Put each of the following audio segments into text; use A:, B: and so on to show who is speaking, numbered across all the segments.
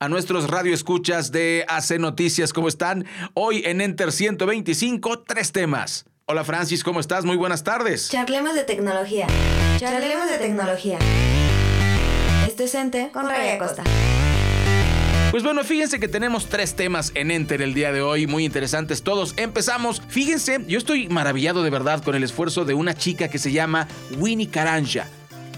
A: a nuestros radioescuchas de AC Noticias, ¿cómo están? Hoy en Enter 125, tres temas. Hola Francis, ¿cómo estás? Muy buenas tardes.
B: Charlemos de tecnología. Charlemos de tecnología. Esto es Enter con Raya Costa.
A: Pues bueno, fíjense que tenemos tres temas en Enter el día de hoy, muy interesantes todos. Empezamos. Fíjense, yo estoy maravillado de verdad con el esfuerzo de una chica que se llama Winnie Caranja.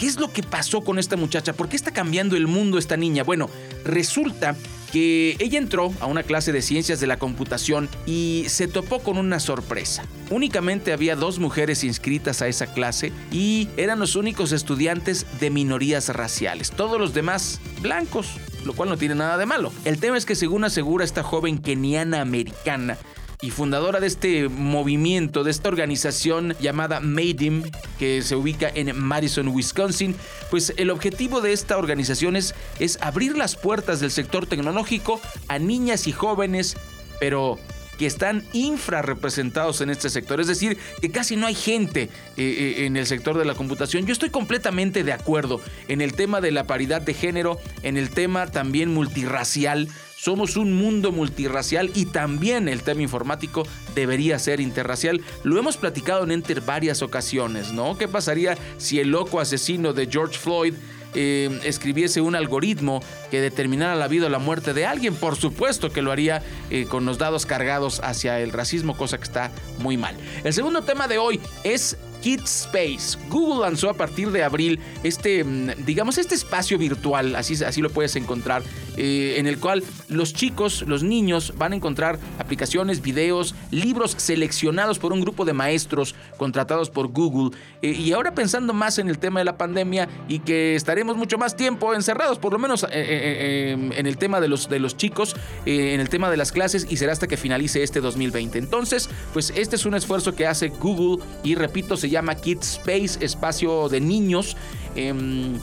A: ¿Qué es lo que pasó con esta muchacha? ¿Por qué está cambiando el mundo esta niña? Bueno, resulta que ella entró a una clase de ciencias de la computación y se topó con una sorpresa. Únicamente había dos mujeres inscritas a esa clase y eran los únicos estudiantes de minorías raciales. Todos los demás blancos, lo cual no tiene nada de malo. El tema es que según asegura esta joven keniana americana, y fundadora de este movimiento, de esta organización llamada MADIM, que se ubica en Madison, Wisconsin, pues el objetivo de esta organización es, abrir las puertas del sector tecnológico a niñas y jóvenes, pero que están infrarrepresentados en este sector, es decir, que casi no hay gente eh, eh, en el sector de la computación. Yo estoy completamente de acuerdo en el tema de la paridad de género, en el tema también multirracial, somos un mundo multirracial y también el tema informático debería ser interracial. Lo hemos platicado en Enter varias ocasiones, ¿no? ¿Qué pasaría si el loco asesino de George Floyd eh, escribiese un algoritmo que determinara la vida o la muerte de alguien, por supuesto que lo haría eh, con los dados cargados hacia el racismo, cosa que está muy mal. El segundo tema de hoy es Kids Space. Google lanzó a partir de abril este, mm, digamos, este espacio virtual, así, así lo puedes encontrar, eh, en el cual los chicos, los niños van a encontrar aplicaciones, videos, libros seleccionados por un grupo de maestros contratados por Google. Eh, y ahora pensando más en el tema de la pandemia y que estaremos mucho más tiempo encerrados, por lo menos eh, en el tema de los, de los chicos, en el tema de las clases, y será hasta que finalice este 2020. Entonces, pues este es un esfuerzo que hace Google y repito, se llama Kids Space, espacio de niños. Em,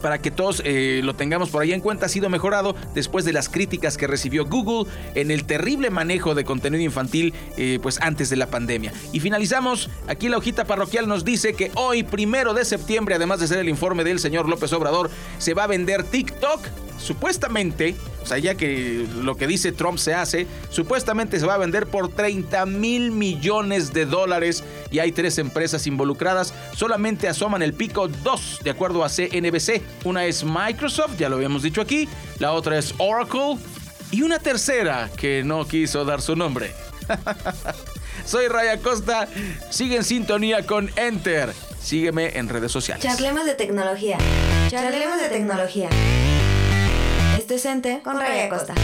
A: para que todos eh, lo tengamos por ahí en cuenta, ha sido mejorado después de las críticas que recibió Google en el terrible manejo de contenido infantil eh, pues antes de la pandemia. Y finalizamos, aquí la hojita parroquial nos dice que hoy, primero de septiembre, además de ser el informe del señor López Obrador, se va a vender TikTok supuestamente, sea, ya que lo que dice Trump se hace, supuestamente se va a vender por 30 mil millones de dólares y hay tres empresas involucradas. Solamente asoman el pico dos, de acuerdo a CNBC. Una es Microsoft, ya lo habíamos dicho aquí, la otra es Oracle y una tercera que no quiso dar su nombre. Soy Raya Costa, sigue en sintonía con Enter. Sígueme en redes sociales.
B: Charlemos de tecnología. Charlemos de tecnología. Este con Raya Costa.